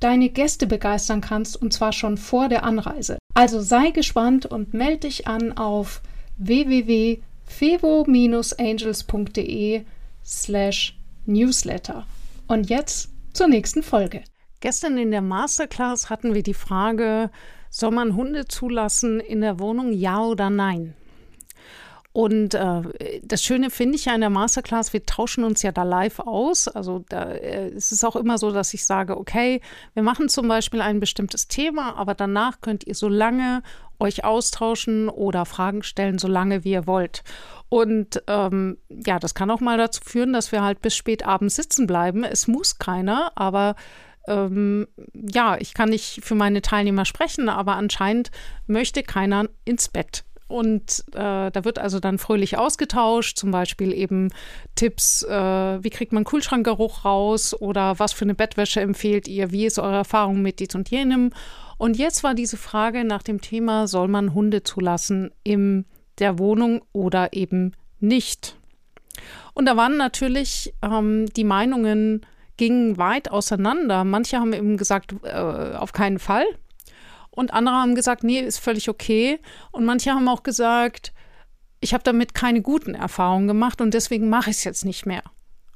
deine Gäste begeistern kannst, und zwar schon vor der Anreise. Also sei gespannt und melde dich an auf www.fevo-angels.de slash newsletter. Und jetzt zur nächsten Folge. Gestern in der Masterclass hatten wir die Frage, soll man Hunde zulassen in der Wohnung, ja oder nein? Und äh, das Schöne finde ich ja in der Masterclass, wir tauschen uns ja da live aus. Also da äh, ist es auch immer so, dass ich sage, okay, wir machen zum Beispiel ein bestimmtes Thema, aber danach könnt ihr so lange euch austauschen oder Fragen stellen, so lange wie ihr wollt. Und ähm, ja, das kann auch mal dazu führen, dass wir halt bis spät abends sitzen bleiben. Es muss keiner, aber ähm, ja, ich kann nicht für meine Teilnehmer sprechen, aber anscheinend möchte keiner ins Bett. Und äh, da wird also dann fröhlich ausgetauscht, zum Beispiel eben Tipps, äh, wie kriegt man Kühlschrankgeruch raus oder was für eine Bettwäsche empfehlt ihr, wie ist eure Erfahrung mit dies und jenem. Und jetzt war diese Frage nach dem Thema, soll man Hunde zulassen in der Wohnung oder eben nicht? Und da waren natürlich ähm, die Meinungen gingen weit auseinander. Manche haben eben gesagt, äh, auf keinen Fall. Und andere haben gesagt, nee, ist völlig okay. Und manche haben auch gesagt, ich habe damit keine guten Erfahrungen gemacht und deswegen mache ich es jetzt nicht mehr.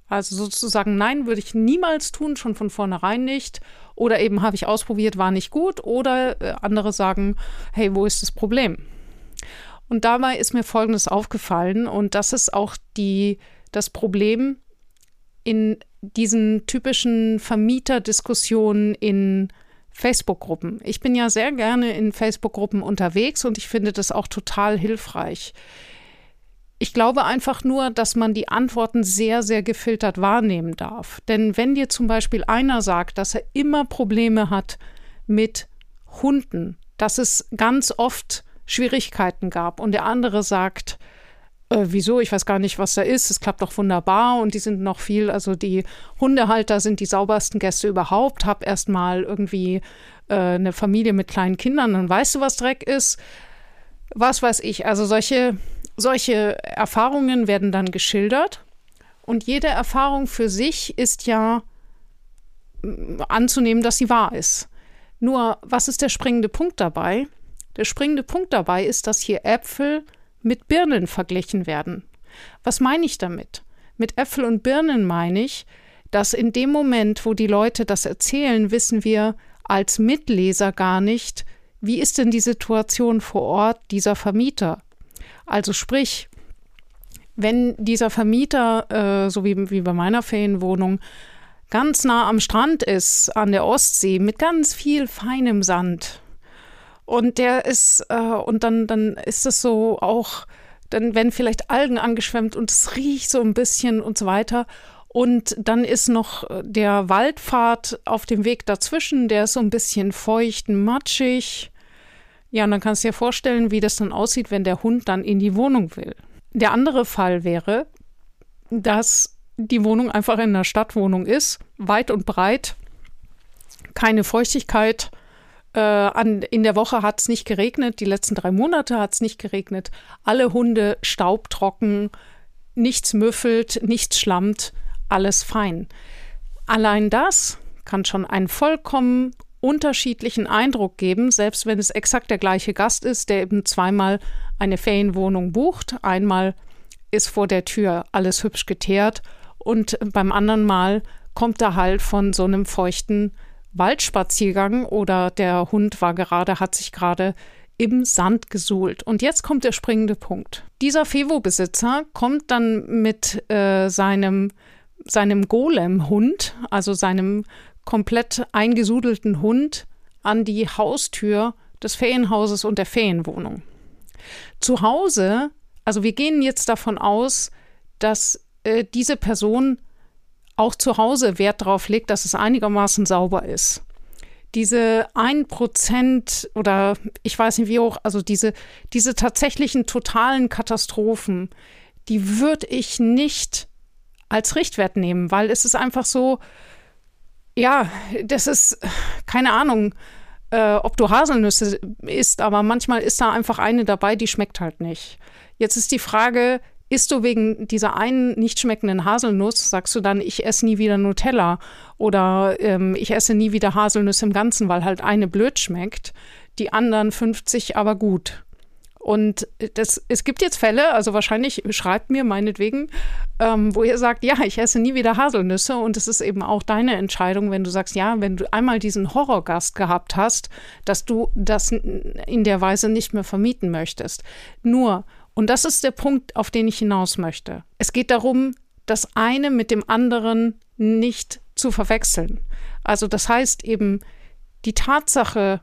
Also sozusagen, nein, würde ich niemals tun, schon von vornherein nicht. Oder eben habe ich ausprobiert, war nicht gut. Oder äh, andere sagen, hey, wo ist das Problem? Und dabei ist mir Folgendes aufgefallen und das ist auch die, das Problem in diesen typischen Vermieterdiskussionen in Facebook-Gruppen. Ich bin ja sehr gerne in Facebook-Gruppen unterwegs und ich finde das auch total hilfreich. Ich glaube einfach nur, dass man die Antworten sehr, sehr gefiltert wahrnehmen darf. Denn wenn dir zum Beispiel einer sagt, dass er immer Probleme hat mit Hunden, dass es ganz oft Schwierigkeiten gab und der andere sagt, äh, wieso, ich weiß gar nicht, was da ist, es klappt doch wunderbar und die sind noch viel, also die Hundehalter sind die saubersten Gäste überhaupt, hab erst mal irgendwie äh, eine Familie mit kleinen Kindern, dann weißt du, was Dreck ist. Was weiß ich, also solche, solche Erfahrungen werden dann geschildert und jede Erfahrung für sich ist ja mm, anzunehmen, dass sie wahr ist. Nur, was ist der springende Punkt dabei? Der springende Punkt dabei ist, dass hier Äpfel mit Birnen verglichen werden. Was meine ich damit? Mit Äpfel und Birnen meine ich, dass in dem Moment, wo die Leute das erzählen, wissen wir als Mitleser gar nicht, wie ist denn die Situation vor Ort dieser Vermieter. Also sprich, wenn dieser Vermieter, äh, so wie, wie bei meiner Ferienwohnung, ganz nah am Strand ist, an der Ostsee, mit ganz viel feinem Sand, und der ist, äh, und dann, dann ist es so auch, dann werden vielleicht Algen angeschwemmt und es riecht so ein bisschen und so weiter. Und dann ist noch der Waldpfad auf dem Weg dazwischen, der ist so ein bisschen feucht, matschig. Ja, und dann kannst du dir vorstellen, wie das dann aussieht, wenn der Hund dann in die Wohnung will. Der andere Fall wäre, dass die Wohnung einfach in einer Stadtwohnung ist, weit und breit, keine Feuchtigkeit, äh, an, in der Woche hat es nicht geregnet, die letzten drei Monate hat es nicht geregnet. Alle Hunde staubtrocken, nichts müffelt, nichts schlammt, alles fein. Allein das kann schon einen vollkommen unterschiedlichen Eindruck geben, selbst wenn es exakt der gleiche Gast ist, der eben zweimal eine Ferienwohnung bucht. Einmal ist vor der Tür alles hübsch geteert und beim anderen Mal kommt er halt von so einem feuchten Waldspaziergang oder der Hund war gerade, hat sich gerade im Sand gesuhlt. Und jetzt kommt der springende Punkt. Dieser Fevo-Besitzer kommt dann mit äh, seinem, seinem Golem-Hund, also seinem komplett eingesudelten Hund, an die Haustür des Ferienhauses und der Ferienwohnung. Zu Hause, also wir gehen jetzt davon aus, dass äh, diese Person auch zu Hause Wert darauf legt, dass es einigermaßen sauber ist. diese ein Prozent oder ich weiß nicht wie hoch, also diese, diese tatsächlichen totalen Katastrophen, die würde ich nicht als Richtwert nehmen, weil es ist einfach so, ja, das ist, keine Ahnung, äh, ob du Haselnüsse isst, aber manchmal ist da einfach eine dabei, die schmeckt halt nicht. Jetzt ist die Frage, isst du wegen dieser einen nicht schmeckenden Haselnuss, sagst du dann, ich esse nie wieder Nutella oder ähm, ich esse nie wieder Haselnüsse im Ganzen, weil halt eine blöd schmeckt, die anderen 50 aber gut. Und das, es gibt jetzt Fälle, also wahrscheinlich schreibt mir meinetwegen, ähm, wo ihr sagt, ja, ich esse nie wieder Haselnüsse und es ist eben auch deine Entscheidung, wenn du sagst, ja, wenn du einmal diesen Horrorgast gehabt hast, dass du das in der Weise nicht mehr vermieten möchtest. Nur, und das ist der Punkt, auf den ich hinaus möchte. Es geht darum, das eine mit dem anderen nicht zu verwechseln. Also das heißt eben, die Tatsache,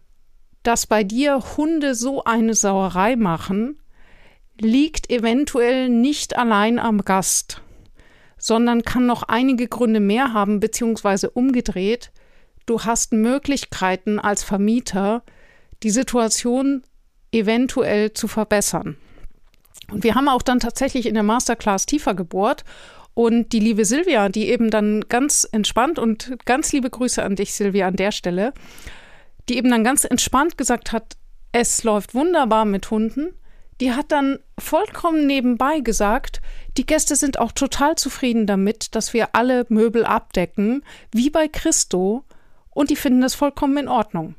dass bei dir Hunde so eine Sauerei machen, liegt eventuell nicht allein am Gast, sondern kann noch einige Gründe mehr haben, beziehungsweise umgedreht. Du hast Möglichkeiten als Vermieter, die Situation eventuell zu verbessern. Und wir haben auch dann tatsächlich in der Masterclass tiefer gebohrt und die liebe Silvia, die eben dann ganz entspannt und ganz liebe Grüße an dich, Silvia, an der Stelle, die eben dann ganz entspannt gesagt hat, es läuft wunderbar mit Hunden. Die hat dann vollkommen nebenbei gesagt, die Gäste sind auch total zufrieden damit, dass wir alle Möbel abdecken, wie bei Christo, und die finden das vollkommen in Ordnung.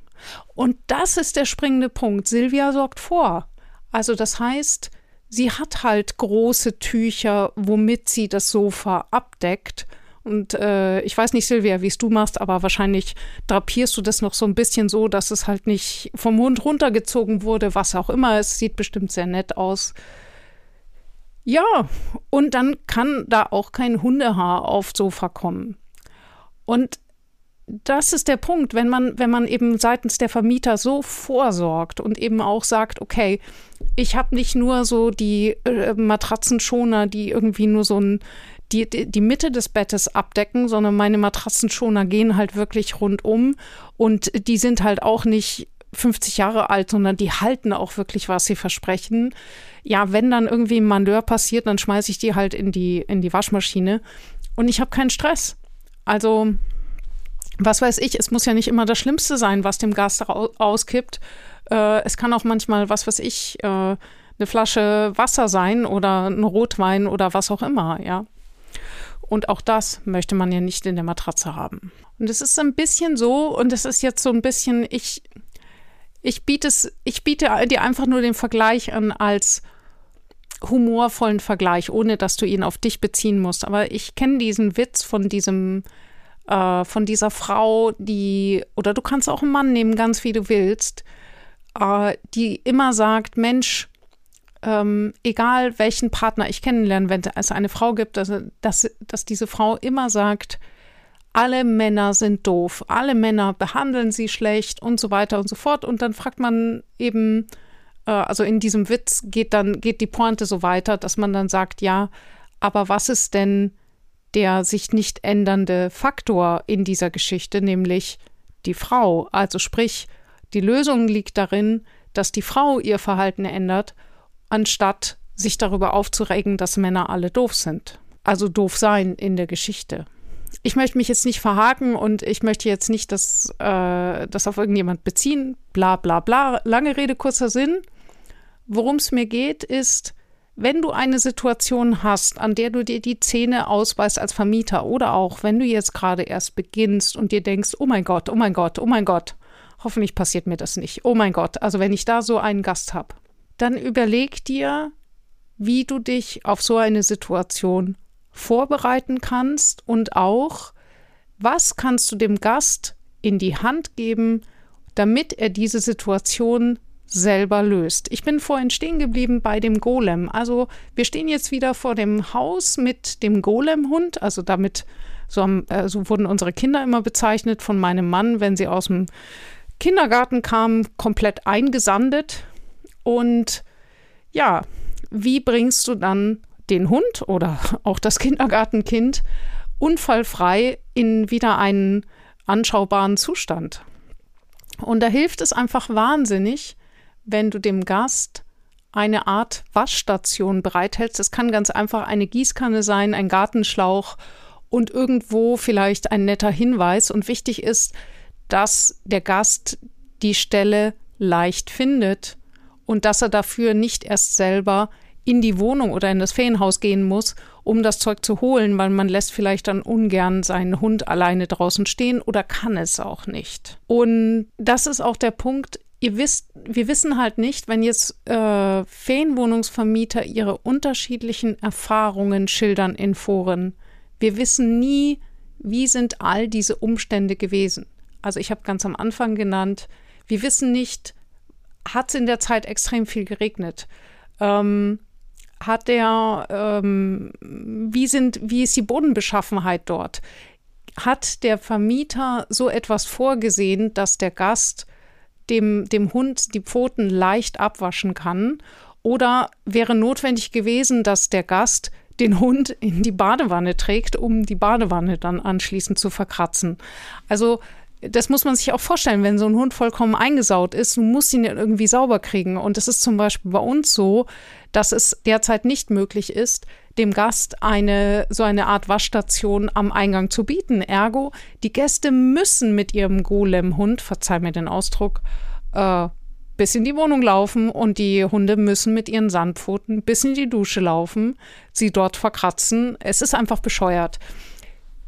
Und das ist der springende Punkt. Silvia sorgt vor. Also das heißt, sie hat halt große Tücher, womit sie das Sofa abdeckt und äh, ich weiß nicht, Silvia, wie es du machst, aber wahrscheinlich drapierst du das noch so ein bisschen so, dass es halt nicht vom Mund runtergezogen wurde, was auch immer. Es sieht bestimmt sehr nett aus. Ja, und dann kann da auch kein Hundehaar aufs Sofa kommen. Und das ist der Punkt, wenn man, wenn man eben seitens der Vermieter so vorsorgt und eben auch sagt, okay, ich habe nicht nur so die äh, Matratzenschoner, die irgendwie nur so ein die, die Mitte des Bettes abdecken, sondern meine Matratzenschoner gehen halt wirklich rundum und die sind halt auch nicht 50 Jahre alt, sondern die halten auch wirklich, was sie versprechen. Ja, wenn dann irgendwie ein Mandeur passiert, dann schmeiße ich die halt in die, in die Waschmaschine und ich habe keinen Stress. Also, was weiß ich, es muss ja nicht immer das Schlimmste sein, was dem Gas auskippt. Äh, es kann auch manchmal, was weiß ich, äh, eine Flasche Wasser sein oder ein Rotwein oder was auch immer, ja. Und auch das möchte man ja nicht in der Matratze haben. Und es ist ein bisschen so, und es ist jetzt so ein bisschen, ich, ich biete es, ich biete dir einfach nur den Vergleich an als humorvollen Vergleich, ohne dass du ihn auf dich beziehen musst. Aber ich kenne diesen Witz von diesem, äh, von dieser Frau, die, oder du kannst auch einen Mann nehmen, ganz wie du willst, äh, die immer sagt, Mensch, ähm, egal welchen Partner ich kennenlerne, wenn es eine Frau gibt, dass, dass, dass diese Frau immer sagt, alle Männer sind doof, alle Männer behandeln sie schlecht und so weiter und so fort. Und dann fragt man eben, äh, also in diesem Witz geht dann, geht die Pointe so weiter, dass man dann sagt, ja, aber was ist denn der sich nicht ändernde Faktor in dieser Geschichte, nämlich die Frau? Also sprich, die Lösung liegt darin, dass die Frau ihr Verhalten ändert anstatt sich darüber aufzuregen, dass Männer alle doof sind. Also doof sein in der Geschichte. Ich möchte mich jetzt nicht verhaken und ich möchte jetzt nicht das, äh, das auf irgendjemand beziehen. Bla bla bla. Lange Rede, kurzer Sinn. Worum es mir geht, ist, wenn du eine Situation hast, an der du dir die Zähne ausbeißt als Vermieter oder auch wenn du jetzt gerade erst beginnst und dir denkst, oh mein Gott, oh mein Gott, oh mein Gott, hoffentlich passiert mir das nicht. Oh mein Gott, also wenn ich da so einen Gast habe dann überleg dir, wie du dich auf so eine Situation vorbereiten kannst und auch, was kannst du dem Gast in die Hand geben, damit er diese Situation selber löst. Ich bin vorhin stehen geblieben bei dem Golem. Also wir stehen jetzt wieder vor dem Haus mit dem Golem-Hund. Also damit, so, haben, äh, so wurden unsere Kinder immer bezeichnet von meinem Mann, wenn sie aus dem Kindergarten kamen, komplett eingesandet. Und ja, wie bringst du dann den Hund oder auch das Kindergartenkind unfallfrei in wieder einen anschaubaren Zustand? Und da hilft es einfach wahnsinnig, wenn du dem Gast eine Art Waschstation bereithältst. Es kann ganz einfach eine Gießkanne sein, ein Gartenschlauch und irgendwo vielleicht ein netter Hinweis. Und wichtig ist, dass der Gast die Stelle leicht findet und dass er dafür nicht erst selber in die Wohnung oder in das Ferienhaus gehen muss, um das Zeug zu holen, weil man lässt vielleicht dann ungern seinen Hund alleine draußen stehen oder kann es auch nicht. Und das ist auch der Punkt, ihr wisst, wir wissen halt nicht, wenn jetzt äh, Ferienwohnungsvermieter ihre unterschiedlichen Erfahrungen schildern in Foren. Wir wissen nie, wie sind all diese Umstände gewesen. Also ich habe ganz am Anfang genannt, wir wissen nicht, hat es in der Zeit extrem viel geregnet? Ähm, hat der, ähm, wie sind, wie ist die Bodenbeschaffenheit dort? Hat der Vermieter so etwas vorgesehen, dass der Gast dem, dem Hund die Pfoten leicht abwaschen kann? Oder wäre notwendig gewesen, dass der Gast den Hund in die Badewanne trägt, um die Badewanne dann anschließend zu verkratzen? Also das muss man sich auch vorstellen, wenn so ein Hund vollkommen eingesaut ist, du musst ihn ja irgendwie sauber kriegen. Und es ist zum Beispiel bei uns so, dass es derzeit nicht möglich ist, dem Gast eine so eine Art Waschstation am Eingang zu bieten. Ergo, die Gäste müssen mit ihrem Golem-Hund, verzeih mir den Ausdruck, äh, bis in die Wohnung laufen und die Hunde müssen mit ihren Sandpfoten bis in die Dusche laufen, sie dort verkratzen. Es ist einfach bescheuert.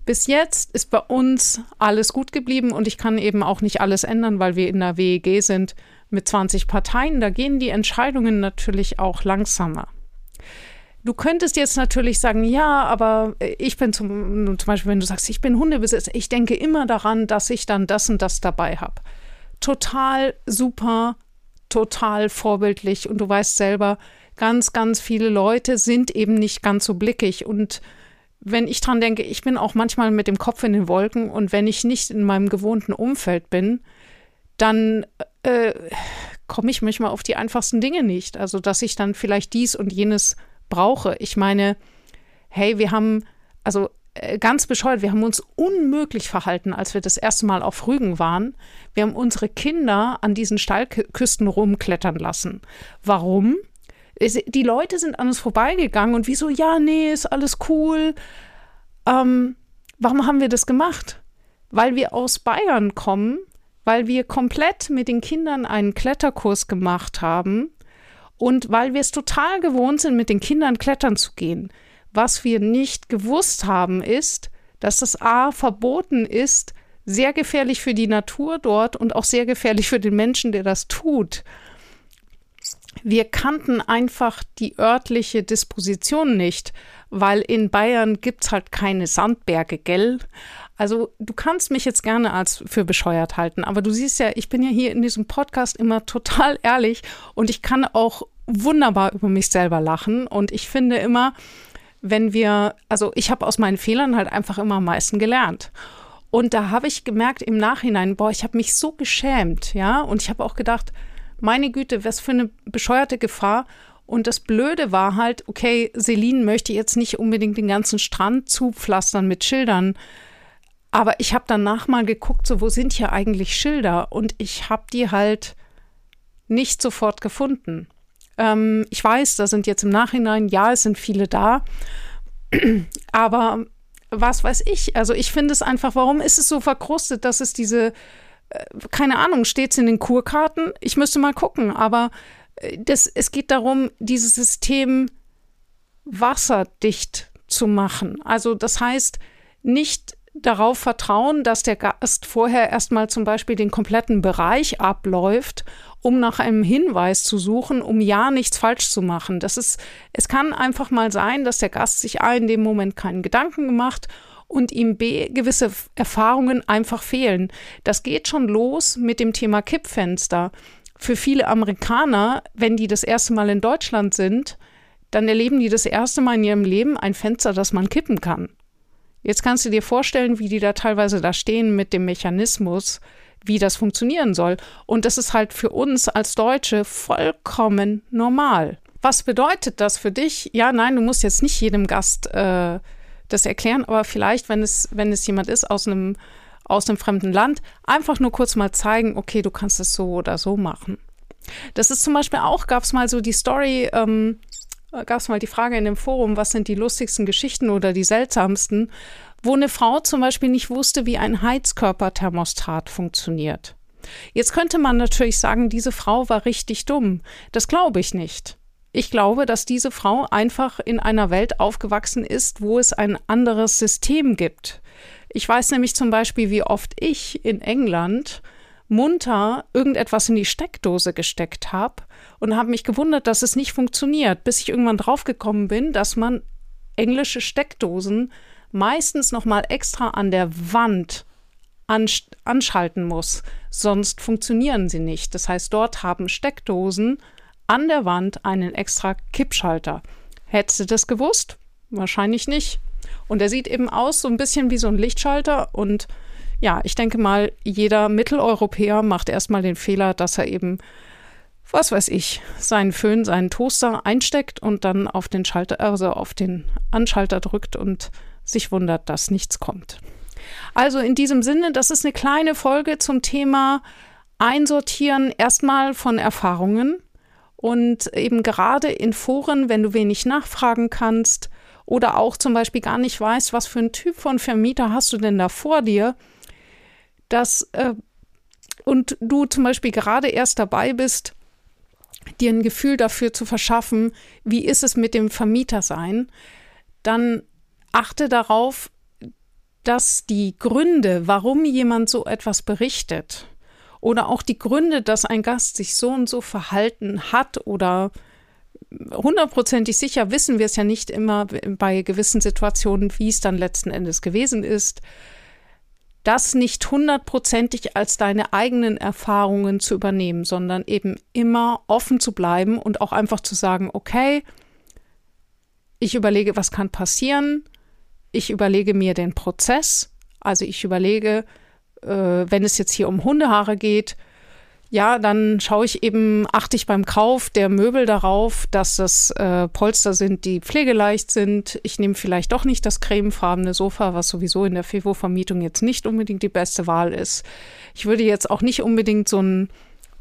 Bis jetzt ist bei uns alles gut geblieben und ich kann eben auch nicht alles ändern, weil wir in der WEG sind mit 20 Parteien. Da gehen die Entscheidungen natürlich auch langsamer. Du könntest jetzt natürlich sagen, ja, aber ich bin zum, zum Beispiel, wenn du sagst, ich bin Hundebesitzer, ich denke immer daran, dass ich dann das und das dabei habe. Total super, total vorbildlich und du weißt selber, ganz, ganz viele Leute sind eben nicht ganz so blickig und wenn ich dran denke, ich bin auch manchmal mit dem Kopf in den Wolken und wenn ich nicht in meinem gewohnten Umfeld bin, dann äh, komme ich manchmal auf die einfachsten Dinge nicht. Also, dass ich dann vielleicht dies und jenes brauche. Ich meine, hey, wir haben, also äh, ganz bescheuert, wir haben uns unmöglich verhalten, als wir das erste Mal auf Rügen waren. Wir haben unsere Kinder an diesen Steilküsten rumklettern lassen. Warum? die Leute sind an uns vorbeigegangen und wieso, ja, nee, ist alles cool. Ähm, warum haben wir das gemacht? Weil wir aus Bayern kommen, weil wir komplett mit den Kindern einen Kletterkurs gemacht haben und weil wir es total gewohnt sind, mit den Kindern klettern zu gehen. Was wir nicht gewusst haben, ist, dass das A verboten ist, sehr gefährlich für die Natur dort und auch sehr gefährlich für den Menschen, der das tut wir kannten einfach die örtliche Disposition nicht, weil in Bayern gibt es halt keine Sandberge, gell? Also du kannst mich jetzt gerne als für bescheuert halten, aber du siehst ja, ich bin ja hier in diesem Podcast immer total ehrlich und ich kann auch wunderbar über mich selber lachen und ich finde immer, wenn wir, also ich habe aus meinen Fehlern halt einfach immer am meisten gelernt. Und da habe ich gemerkt im Nachhinein, boah, ich habe mich so geschämt, ja, und ich habe auch gedacht, meine Güte, was für eine bescheuerte Gefahr. Und das Blöde war halt, okay, Celine möchte jetzt nicht unbedingt den ganzen Strand zupflastern mit Schildern. Aber ich habe danach mal geguckt, so wo sind hier eigentlich Schilder? Und ich habe die halt nicht sofort gefunden. Ähm, ich weiß, da sind jetzt im Nachhinein, ja, es sind viele da. Aber was weiß ich? Also ich finde es einfach, warum ist es so verkrustet, dass es diese keine Ahnung, steht es in den Kurkarten? Ich müsste mal gucken, aber äh, das, es geht darum, dieses System wasserdicht zu machen. Also das heißt, nicht darauf vertrauen, dass der Gast vorher erstmal zum Beispiel den kompletten Bereich abläuft, um nach einem Hinweis zu suchen, um ja nichts falsch zu machen. Das ist, es kann einfach mal sein, dass der Gast sich A in dem Moment keinen Gedanken gemacht und ihm B gewisse Erfahrungen einfach fehlen. Das geht schon los mit dem Thema Kippfenster. Für viele Amerikaner, wenn die das erste Mal in Deutschland sind, dann erleben die das erste Mal in ihrem Leben ein Fenster, das man kippen kann. Jetzt kannst du dir vorstellen, wie die da teilweise da stehen mit dem Mechanismus, wie das funktionieren soll. Und das ist halt für uns als Deutsche vollkommen normal. Was bedeutet das für dich? Ja, nein, du musst jetzt nicht jedem Gast äh, das erklären, aber vielleicht, wenn es, wenn es jemand ist aus einem, aus dem fremden Land. Einfach nur kurz mal zeigen, okay, du kannst es so oder so machen. Das ist zum Beispiel auch, gab es mal so die Story, ähm, gab es mal die Frage in dem Forum, was sind die lustigsten Geschichten oder die seltsamsten, wo eine Frau zum Beispiel nicht wusste, wie ein Heizkörperthermostat funktioniert. Jetzt könnte man natürlich sagen, diese Frau war richtig dumm. Das glaube ich nicht. Ich glaube, dass diese Frau einfach in einer Welt aufgewachsen ist, wo es ein anderes System gibt. Ich weiß nämlich zum Beispiel, wie oft ich in England munter irgendetwas in die Steckdose gesteckt habe und habe mich gewundert, dass es nicht funktioniert, bis ich irgendwann draufgekommen bin, dass man englische Steckdosen meistens noch mal extra an der Wand anschalten muss, sonst funktionieren sie nicht. Das heißt, dort haben Steckdosen an der Wand einen extra Kippschalter. Hättest du das gewusst? Wahrscheinlich nicht. Und er sieht eben aus so ein bisschen wie so ein Lichtschalter und ja, ich denke mal, jeder Mitteleuropäer macht erstmal den Fehler, dass er eben, was weiß ich, seinen Föhn, seinen Toaster einsteckt und dann auf den Schalter, also auf den Anschalter drückt und sich wundert, dass nichts kommt. Also in diesem Sinne, das ist eine kleine Folge zum Thema Einsortieren erstmal von Erfahrungen und eben gerade in Foren, wenn du wenig nachfragen kannst oder auch zum Beispiel gar nicht weißt, was für ein Typ von Vermieter hast du denn da vor dir, dass äh, und du zum Beispiel gerade erst dabei bist, dir ein Gefühl dafür zu verschaffen, wie ist es mit dem Vermieter sein, dann achte darauf, dass die Gründe, warum jemand so etwas berichtet, oder auch die Gründe, dass ein Gast sich so und so verhalten hat oder hundertprozentig sicher wissen wir es ja nicht immer bei gewissen Situationen, wie es dann letzten Endes gewesen ist, das nicht hundertprozentig als deine eigenen Erfahrungen zu übernehmen, sondern eben immer offen zu bleiben und auch einfach zu sagen, okay, ich überlege, was kann passieren, ich überlege mir den Prozess, also ich überlege, äh, wenn es jetzt hier um Hundehaare geht, ja, dann schaue ich eben, achte ich beim Kauf der Möbel darauf, dass das äh, Polster sind, die pflegeleicht sind. Ich nehme vielleicht doch nicht das cremefarbene Sofa, was sowieso in der FIVO-Vermietung jetzt nicht unbedingt die beste Wahl ist. Ich würde jetzt auch nicht unbedingt so ein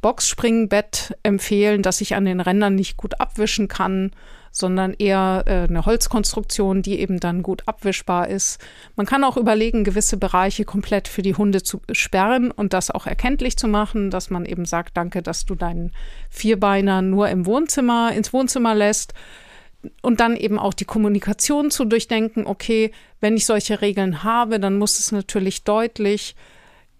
Boxspringbett empfehlen, das ich an den Rändern nicht gut abwischen kann sondern eher äh, eine Holzkonstruktion, die eben dann gut abwischbar ist. Man kann auch überlegen, gewisse Bereiche komplett für die Hunde zu sperren und das auch erkenntlich zu machen, dass man eben sagt, danke, dass du deinen Vierbeiner nur im Wohnzimmer, ins Wohnzimmer lässt. Und dann eben auch die Kommunikation zu durchdenken, okay, wenn ich solche Regeln habe, dann muss es natürlich deutlich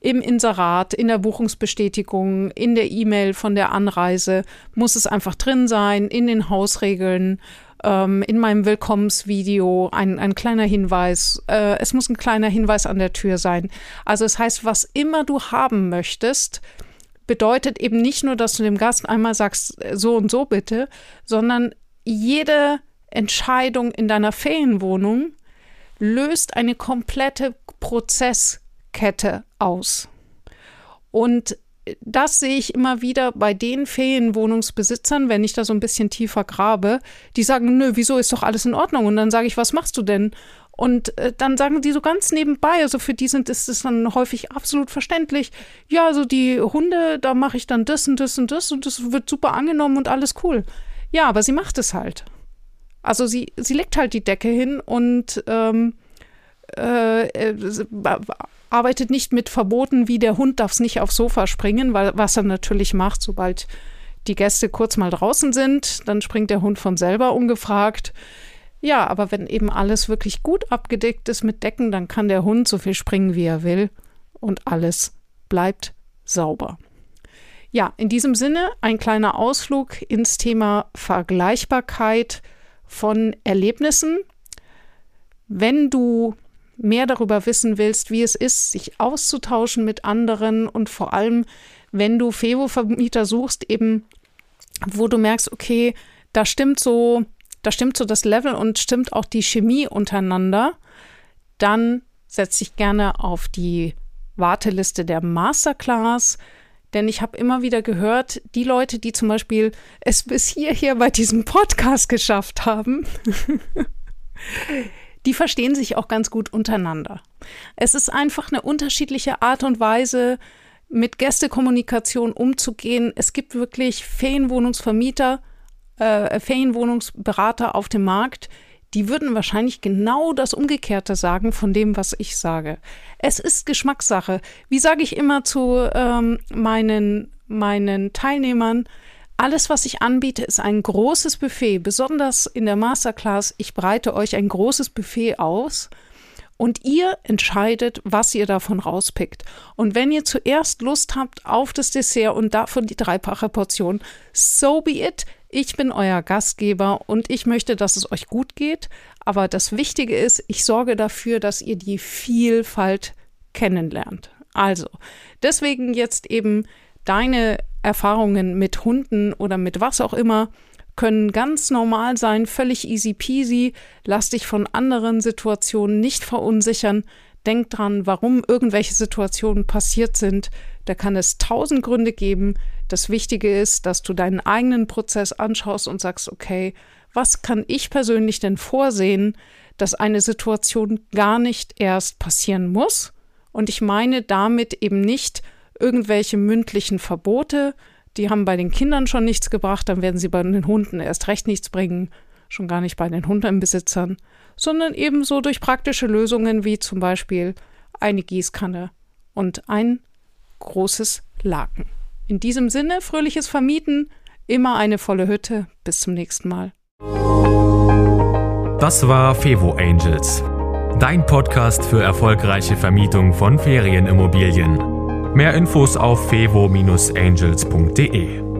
im Inserat, in der Buchungsbestätigung, in der E-Mail von der Anreise muss es einfach drin sein, in den Hausregeln, ähm, in meinem Willkommensvideo ein, ein kleiner Hinweis. Äh, es muss ein kleiner Hinweis an der Tür sein. Also es das heißt, was immer du haben möchtest, bedeutet eben nicht nur, dass du dem Gast einmal sagst, so und so bitte, sondern jede Entscheidung in deiner Ferienwohnung löst eine komplette Prozess Kette aus. Und das sehe ich immer wieder bei den Ferienwohnungsbesitzern, wenn ich da so ein bisschen tiefer grabe, die sagen, nö, wieso ist doch alles in Ordnung? Und dann sage ich, was machst du denn? Und äh, dann sagen die so ganz nebenbei, also für die sind ist es dann häufig absolut verständlich. Ja, also die Hunde, da mache ich dann das und das und das und das wird super angenommen und alles cool. Ja, aber sie macht es halt. Also sie, sie legt halt die Decke hin und ähm, äh, äh arbeitet nicht mit Verboten wie der Hund darf es nicht aufs Sofa springen, weil was er natürlich macht, sobald die Gäste kurz mal draußen sind, dann springt der Hund von selber ungefragt. Ja, aber wenn eben alles wirklich gut abgedeckt ist mit Decken, dann kann der Hund so viel springen, wie er will und alles bleibt sauber. Ja, in diesem Sinne ein kleiner Ausflug ins Thema Vergleichbarkeit von Erlebnissen. Wenn du mehr darüber wissen willst, wie es ist, sich auszutauschen mit anderen und vor allem, wenn du Fevo-Vermieter suchst, eben, wo du merkst, okay, da stimmt so, da stimmt so das Level und stimmt auch die Chemie untereinander, dann setz dich gerne auf die Warteliste der Masterclass. Denn ich habe immer wieder gehört, die Leute, die zum Beispiel es bis hierher bei diesem Podcast geschafft haben, die verstehen sich auch ganz gut untereinander. Es ist einfach eine unterschiedliche Art und Weise, mit Gästekommunikation umzugehen. Es gibt wirklich Ferienwohnungsvermieter, äh, Ferienwohnungsberater auf dem Markt, die würden wahrscheinlich genau das Umgekehrte sagen von dem, was ich sage. Es ist Geschmackssache. Wie sage ich immer zu ähm, meinen, meinen Teilnehmern, alles, was ich anbiete, ist ein großes Buffet. Besonders in der Masterclass, ich breite euch ein großes Buffet aus und ihr entscheidet, was ihr davon rauspickt. Und wenn ihr zuerst Lust habt auf das Dessert und davon die dreifache Portion, so be it. Ich bin euer Gastgeber und ich möchte, dass es euch gut geht. Aber das Wichtige ist, ich sorge dafür, dass ihr die Vielfalt kennenlernt. Also, deswegen jetzt eben deine Erfahrungen mit Hunden oder mit was auch immer können ganz normal sein, völlig easy peasy. Lass dich von anderen Situationen nicht verunsichern. Denk dran, warum irgendwelche Situationen passiert sind. Da kann es tausend Gründe geben. Das Wichtige ist, dass du deinen eigenen Prozess anschaust und sagst, okay, was kann ich persönlich denn vorsehen, dass eine Situation gar nicht erst passieren muss? Und ich meine damit eben nicht irgendwelche mündlichen Verbote, die haben bei den Kindern schon nichts gebracht, dann werden sie bei den Hunden erst recht nichts bringen, schon gar nicht bei den Hundenbesitzern, sondern ebenso durch praktische Lösungen wie zum Beispiel eine Gießkanne und ein großes Laken. In diesem Sinne, fröhliches Vermieten, immer eine volle Hütte. Bis zum nächsten Mal. Das war Fevo Angels, dein Podcast für erfolgreiche Vermietung von Ferienimmobilien. Mehr Infos auf fevo-angels.de.